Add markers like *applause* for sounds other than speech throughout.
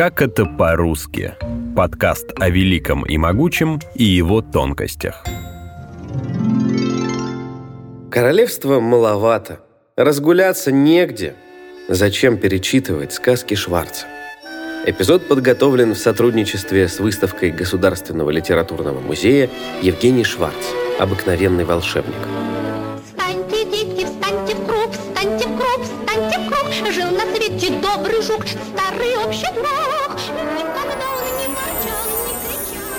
Как это по-русски? Подкаст о великом и могучем и его тонкостях. Королевства маловато. Разгуляться негде. Зачем перечитывать сказки Шварца? Эпизод подготовлен в сотрудничестве с выставкой Государственного литературного музея «Евгений Шварц. Обыкновенный волшебник». Жук, старый общий друг. Никогда он не ворчал, не кричал.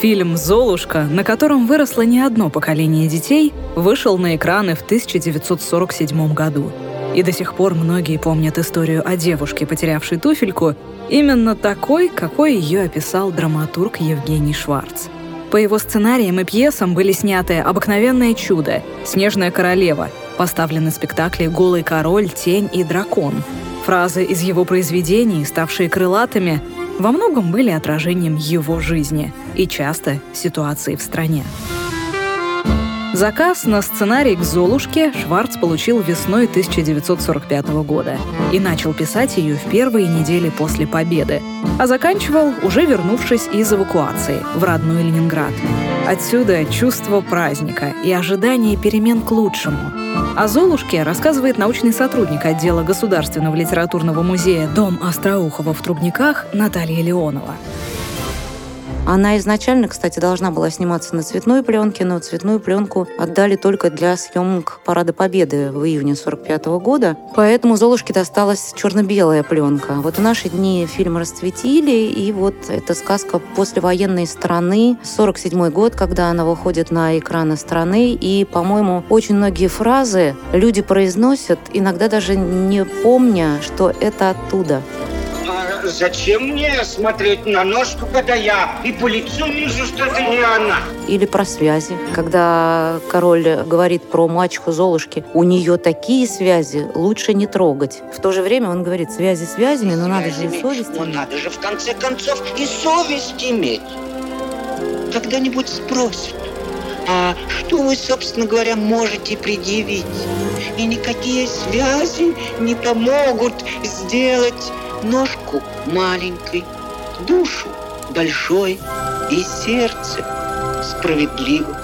Фильм «Золушка», на котором выросло не одно поколение детей, вышел на экраны в 1947 году. И до сих пор многие помнят историю о девушке, потерявшей туфельку, именно такой, какой ее описал драматург Евгений Шварц. По его сценариям и пьесам были сняты «Обыкновенное чудо», «Снежная королева», поставлены спектакли «Голый король», «Тень» и «Дракон». Фразы из его произведений, ставшие крылатыми, во многом были отражением его жизни и часто ситуации в стране. Заказ на сценарий к «Золушке» Шварц получил весной 1945 года и начал писать ее в первые недели после победы, а заканчивал, уже вернувшись из эвакуации в родной Ленинград. Отсюда чувство праздника и ожидание перемен к лучшему. О «Золушке» рассказывает научный сотрудник отдела Государственного литературного музея «Дом Остроухова» в Трубниках Наталья Леонова. Она изначально, кстати, должна была сниматься на цветной пленке, но цветную пленку отдали только для съемок Парада Победы в июне 45 года. Поэтому Золушке досталась черно-белая пленка. Вот в наши дни фильм расцветили, и вот эта сказка послевоенной страны, 47 год, когда она выходит на экраны страны, и, по-моему, очень многие фразы люди произносят, иногда даже не помня, что это оттуда. Зачем мне смотреть на ножку, когда я и по лицу вижу, что это не она? Или про связи, когда король говорит про мачеху Золушки, у нее такие связи, лучше не трогать. В то же время он говорит, связи связями, но надо же и Связями. совесть Но иметь. надо же в конце концов и совесть иметь. Когда-нибудь спросят, а что вы, собственно говоря, можете предъявить? И никакие связи не помогут сделать ножку маленькой, душу большой и сердце справедливым.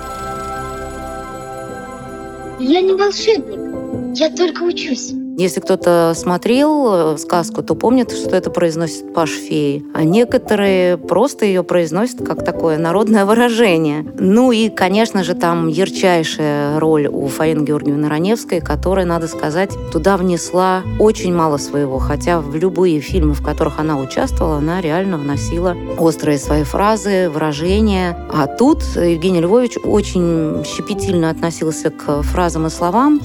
Я не волшебник, я только учусь. Если кто-то смотрел э, сказку, то помнит, что это произносит Паш Феи. А некоторые просто ее произносят как такое народное *laughs* выражение. Ну и, конечно же, там ярчайшая роль у Фаины Георгиевны Раневской, которая, надо сказать, туда внесла очень мало своего. Хотя в любые фильмы, в которых она участвовала, она реально вносила острые свои фразы, выражения. А тут Евгений Львович очень щепетильно относился к фразам и словам,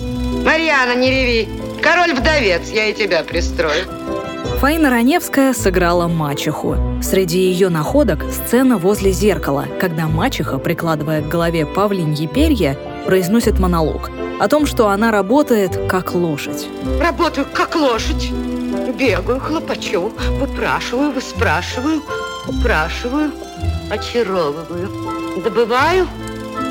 Марьяна, не реви. Король-вдовец, я и тебя пристрою. Фаина Раневская сыграла мачеху. Среди ее находок сцена возле зеркала, когда мачеха, прикладывая к голове павлиньи перья, произносит монолог о том, что она работает как лошадь. Работаю как лошадь. Бегаю, хлопочу, выпрашиваю, выспрашиваю, упрашиваю, очаровываю. Добываю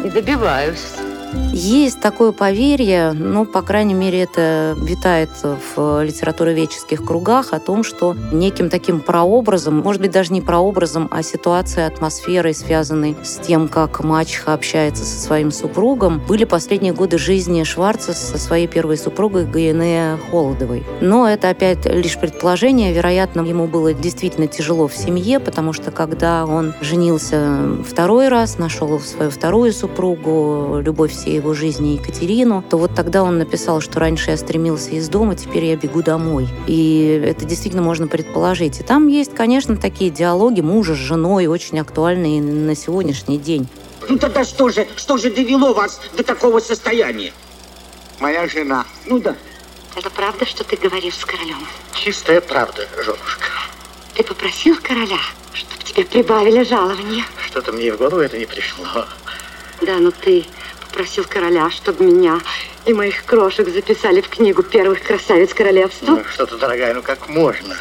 и добиваюсь. Есть такое поверье, ну, по крайней мере, это витает в литературоведческих кругах о том, что неким таким прообразом, может быть, даже не прообразом, а ситуацией, атмосферой, связанной с тем, как мачеха общается со своим супругом, были последние годы жизни Шварца со своей первой супругой Гаине Холодовой. Но это опять лишь предположение. Вероятно, ему было действительно тяжело в семье, потому что когда он женился второй раз, нашел свою вторую супругу, любовь всей его жизни Екатерину, то вот тогда он написал, что раньше я стремился из дома, теперь я бегу домой. И это действительно можно предположить. И там есть, конечно, такие диалоги мужа с женой, очень актуальные на сегодняшний день. Ну тогда что же, что же довело вас до такого состояния? Моя жена. Ну да, Это правда, что ты говоришь с королем? чистая правда, женушка. Ты попросил короля, чтобы тебе прибавили жалование? Что-то мне и в голову это не пришло. Да, но ты попросил короля, чтобы меня и моих крошек записали в книгу первых красавиц королевства. Ну, что-то, дорогая, ну как можно?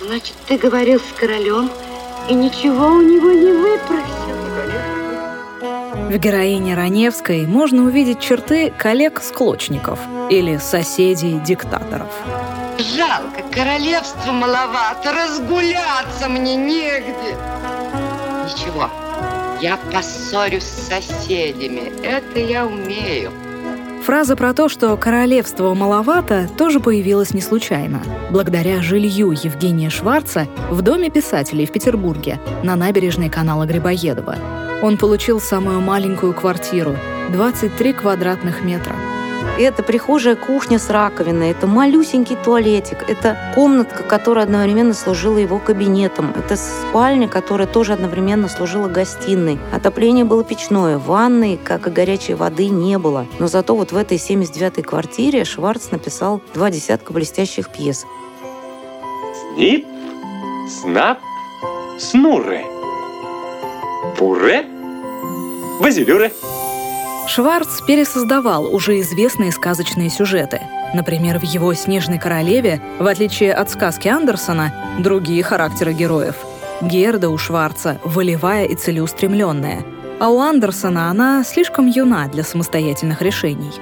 Значит, ты говорил с королем и ничего у него не выпросил. Ну. В героине Раневской можно увидеть черты коллег-склочников или соседей-диктаторов. Жалко, королевства маловато, разгуляться мне негде. Ничего, я поссорюсь с соседями, это я умею. Фраза про то, что королевства маловато, тоже появилась не случайно. Благодаря жилью Евгения Шварца в Доме писателей в Петербурге на набережной канала Грибоедова. Он получил самую маленькую квартиру — 23 квадратных метра. Это прихожая кухня с раковиной, это малюсенький туалетик, это комнатка, которая одновременно служила его кабинетом, это спальня, которая тоже одновременно служила гостиной. Отопление было печное, ванной, как и горячей воды, не было. Но зато вот в этой 79-й квартире Шварц написал два десятка блестящих пьес. Снип, снап, снурре. Пуре, базилюре. Шварц пересоздавал уже известные сказочные сюжеты. Например, в его «Снежной королеве», в отличие от сказки Андерсона, другие характеры героев. Герда у Шварца волевая и целеустремленная, а у Андерсона она слишком юна для самостоятельных решений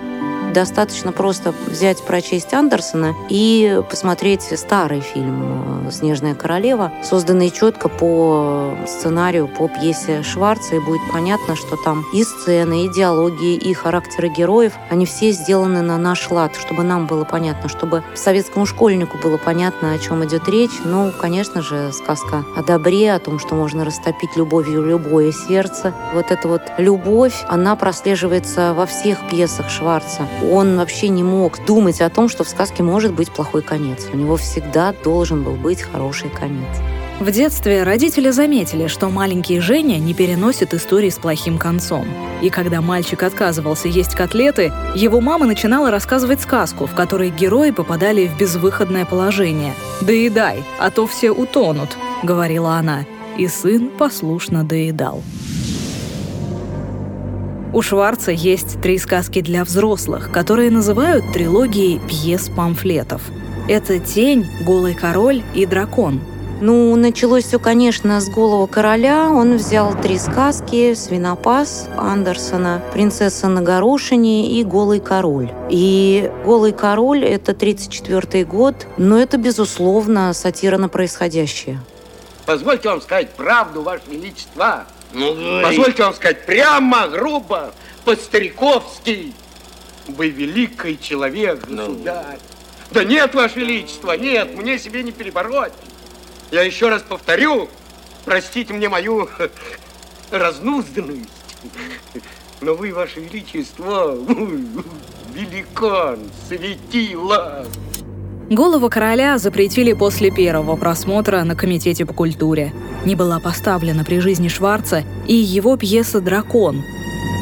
достаточно просто взять, прочесть Андерсона и посмотреть старый фильм «Снежная королева», созданный четко по сценарию, по пьесе Шварца, и будет понятно, что там и сцены, и диалоги, и характеры героев, они все сделаны на наш лад, чтобы нам было понятно, чтобы советскому школьнику было понятно, о чем идет речь. Ну, конечно же, сказка о добре, о том, что можно растопить любовью любое сердце. Вот эта вот любовь, она прослеживается во всех пьесах Шварца он вообще не мог думать о том, что в сказке может быть плохой конец. У него всегда должен был быть хороший конец. В детстве родители заметили, что маленький Женя не переносит истории с плохим концом. И когда мальчик отказывался есть котлеты, его мама начинала рассказывать сказку, в которой герои попадали в безвыходное положение. «Доедай, а то все утонут», — говорила она. И сын послушно доедал. У Шварца есть три сказки для взрослых, которые называют трилогией пьес-памфлетов. Это «Тень», «Голый король» и «Дракон», ну, началось все, конечно, с «Голого короля». Он взял три сказки «Свинопас» Андерсона, «Принцесса на горошине» и «Голый король». И «Голый король» — это 34 год, но это, безусловно, сатира на происходящее. Позвольте вам сказать правду, Ваше Величество. Ну, Позвольте вам сказать прямо, грубо, по-стариковски. Вы великий человек, ну. государь. Ну. Да нет, Ваше Величество, нет, мне себе не перебороть. Я еще раз повторю, простите мне мою *laughs* разнузданность, но вы, Ваше Величество, *laughs* великан, светило. Голову короля запретили после первого просмотра на Комитете по культуре. Не была поставлена при жизни Шварца и его пьеса «Дракон».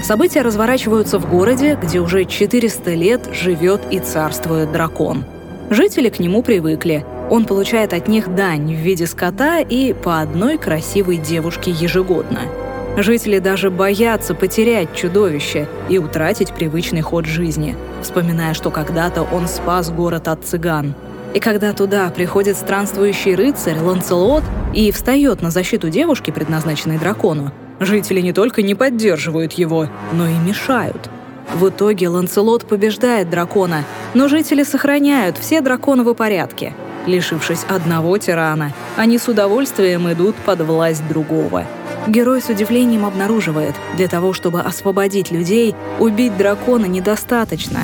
События разворачиваются в городе, где уже 400 лет живет и царствует дракон. Жители к нему привыкли. Он получает от них дань в виде скота и по одной красивой девушке ежегодно. Жители даже боятся потерять чудовище и утратить привычный ход жизни – вспоминая, что когда-то он спас город от цыган. И когда туда приходит странствующий рыцарь Ланцелот и встает на защиту девушки, предназначенной дракону, жители не только не поддерживают его, но и мешают. В итоге Ланцелот побеждает дракона, но жители сохраняют все драконовы порядки. Лишившись одного тирана, они с удовольствием идут под власть другого – Герой с удивлением обнаруживает, для того, чтобы освободить людей, убить дракона недостаточно.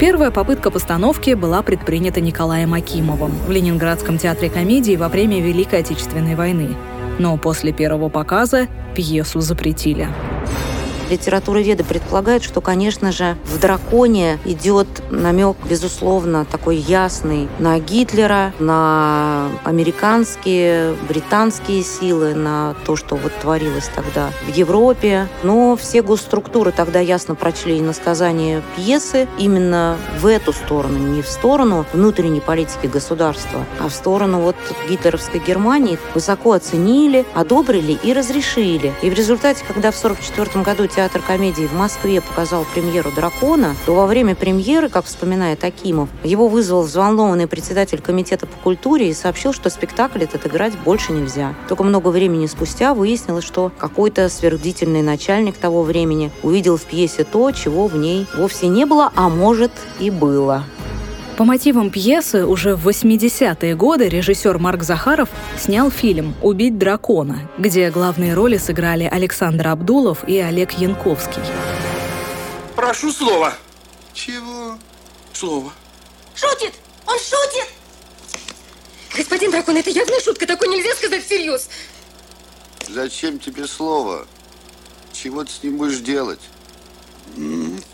Первая попытка постановки была предпринята Николаем Акимовым в Ленинградском театре комедии во время Великой Отечественной войны. Но после первого показа пьесу запретили. Литературоведы предполагают, что, конечно же, в «Драконе» идет намек, безусловно, такой ясный на Гитлера, на американские, британские силы, на то, что вот творилось тогда в Европе. Но все госструктуры тогда ясно прочли насказание пьесы именно в эту сторону, не в сторону внутренней политики государства, а в сторону вот гитлеровской Германии. Высоко оценили, одобрили и разрешили. И в результате, когда в 1944 году театр комедии в Москве показал премьеру «Дракона», то во время премьеры, как вспоминает Акимов, его вызвал взволнованный председатель комитета по культуре и сообщил, что спектакль этот играть больше нельзя. Только много времени спустя выяснилось, что какой-то сверхдительный начальник того времени увидел в пьесе то, чего в ней вовсе не было, а может и было. По мотивам пьесы уже в 80-е годы режиссер Марк Захаров снял фильм «Убить дракона», где главные роли сыграли Александр Абдулов и Олег Янковский. Прошу слова. Чего? Слово. Шутит! Он шутит! Господин дракон, это явная шутка, такой нельзя сказать всерьез. Зачем тебе слово? Чего ты с ним будешь делать?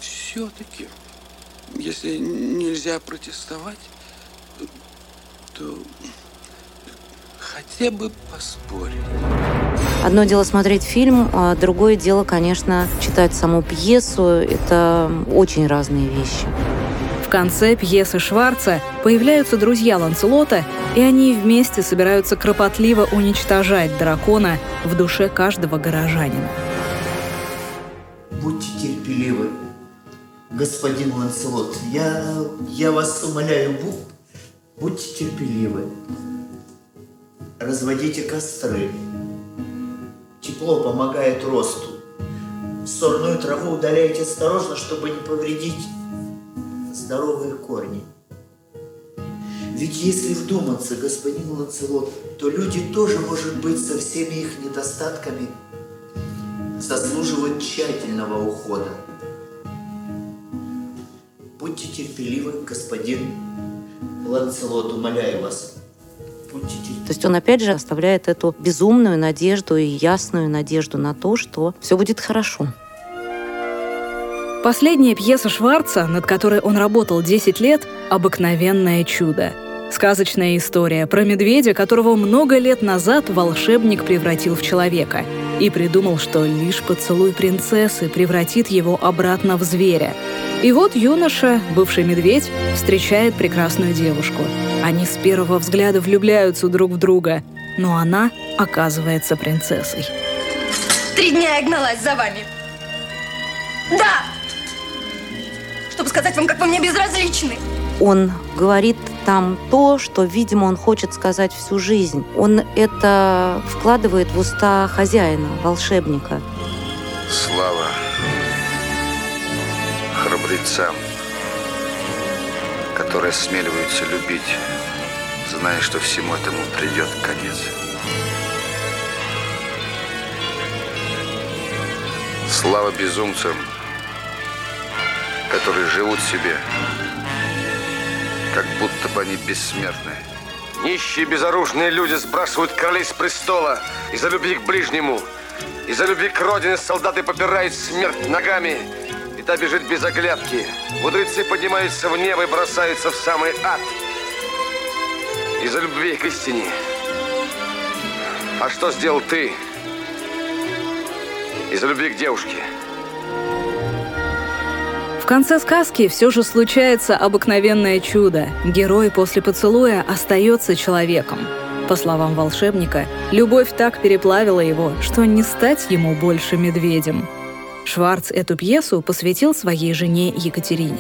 Все-таки. Если нельзя протестовать, то хотя бы поспорить. Одно дело смотреть фильм, а другое дело, конечно, читать саму пьесу. Это очень разные вещи. В конце пьесы Шварца появляются друзья Ланцелота, и они вместе собираются кропотливо уничтожать дракона в душе каждого горожанина. Господин Ланселот. Я, я вас умоляю, будьте терпеливы. Разводите костры. Тепло помогает росту. Сорную траву удаляйте осторожно, чтобы не повредить здоровые корни. Ведь если вдуматься, господин Ланцелот, то люди тоже, может быть, со всеми их недостатками заслуживают тщательного ухода. Будьте терпеливы, господин Ланцелот, умоляю вас. Будьте. То есть он опять же оставляет эту безумную надежду и ясную надежду на то, что все будет хорошо. Последняя пьеса Шварца, над которой он работал 10 лет, «Обыкновенное чудо». Сказочная история про медведя, которого много лет назад волшебник превратил в человека и придумал, что лишь поцелуй принцессы превратит его обратно в зверя. И вот юноша, бывший медведь, встречает прекрасную девушку. Они с первого взгляда влюбляются друг в друга, но она оказывается принцессой. Три дня я гналась за вами. Да! Чтобы сказать вам, как вы мне безразличны. Он говорит там то, что, видимо, он хочет сказать всю жизнь. Он это вкладывает в уста хозяина, волшебника. Слава храбрецам, которые осмеливаются любить, зная, что всему этому придет конец. Слава безумцам, которые живут себе, как будто бы они бессмертны. Нищие безоружные люди сбрасывают королей с престола из-за любви к ближнему. Из-за любви к родине солдаты попирают смерть ногами, и та бежит без оглядки. Мудрецы поднимаются в небо и бросаются в самый ад. Из-за любви к истине. А что сделал ты? Из-за любви к девушке. Конце сказки все же случается обыкновенное чудо. Герой после поцелуя остается человеком. По словам волшебника, любовь так переплавила его, что не стать ему больше медведем. Шварц эту пьесу посвятил своей жене Екатерине.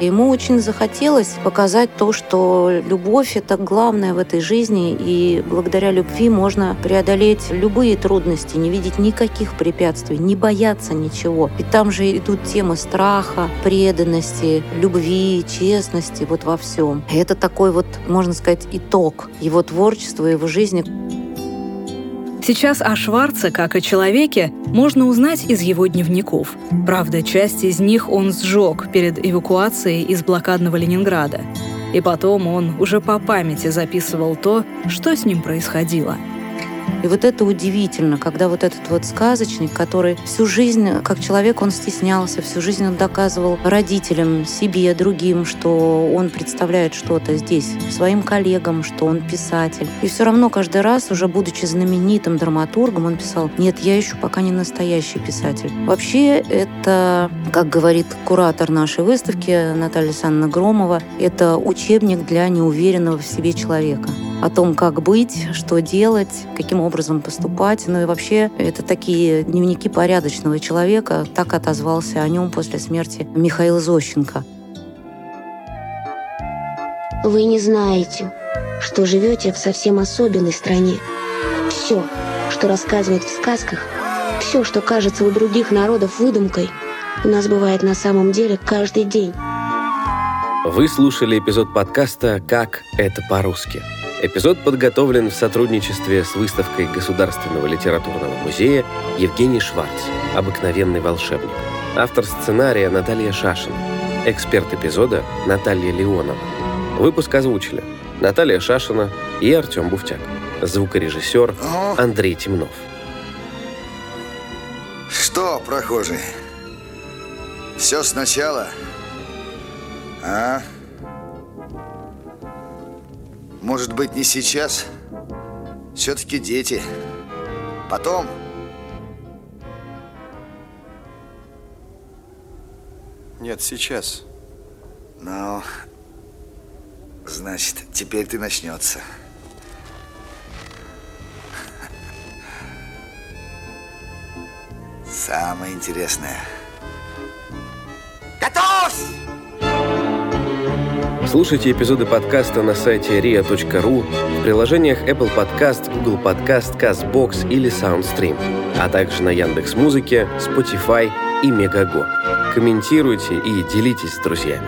Ему очень захотелось показать то, что любовь — это главное в этой жизни, и благодаря любви можно преодолеть любые трудности, не видеть никаких препятствий, не бояться ничего. Ведь там же идут темы страха, преданности, любви, честности, вот во всем. Это такой вот, можно сказать, итог его творчества, его жизни. Сейчас о Шварце, как о человеке, можно узнать из его дневников. Правда, часть из них он сжег перед эвакуацией из блокадного Ленинграда. И потом он уже по памяти записывал то, что с ним происходило – и вот это удивительно, когда вот этот вот сказочник, который всю жизнь, как человек, он стеснялся, всю жизнь он доказывал родителям, себе, другим, что он представляет что-то здесь, своим коллегам, что он писатель. И все равно каждый раз, уже будучи знаменитым драматургом, он писал, нет, я еще пока не настоящий писатель. Вообще это, как говорит куратор нашей выставки Наталья Александровна Громова, это учебник для неуверенного в себе человека. О том, как быть, что делать, каким образом поступать. Ну и вообще, это такие дневники порядочного человека. Так отозвался о нем после смерти Михаил Зощенко. Вы не знаете, что живете в совсем особенной стране. Все, что рассказывают в сказках, все, что кажется у других народов выдумкой, у нас бывает на самом деле каждый день. Вы слушали эпизод подкаста «Как это по-русски». Эпизод подготовлен в сотрудничестве с выставкой Государственного литературного музея Евгений Шварц «Обыкновенный волшебник». Автор сценария Наталья Шашина. Эксперт эпизода Наталья Леонова. Выпуск озвучили Наталья Шашина и Артем Буфтяк. Звукорежиссер Андрей Темнов. Что, прохожий? Все сначала? А? Может быть, не сейчас? Все-таки дети. Потом? Нет, сейчас. Ну, значит, теперь ты начнется. Самое интересное. Слушайте эпизоды подкаста на сайте ria.ru, в приложениях Apple Podcast, Google Podcast, CastBox или SoundStream, а также на Яндекс.Музыке, Spotify и Мегаго. Комментируйте и делитесь с друзьями.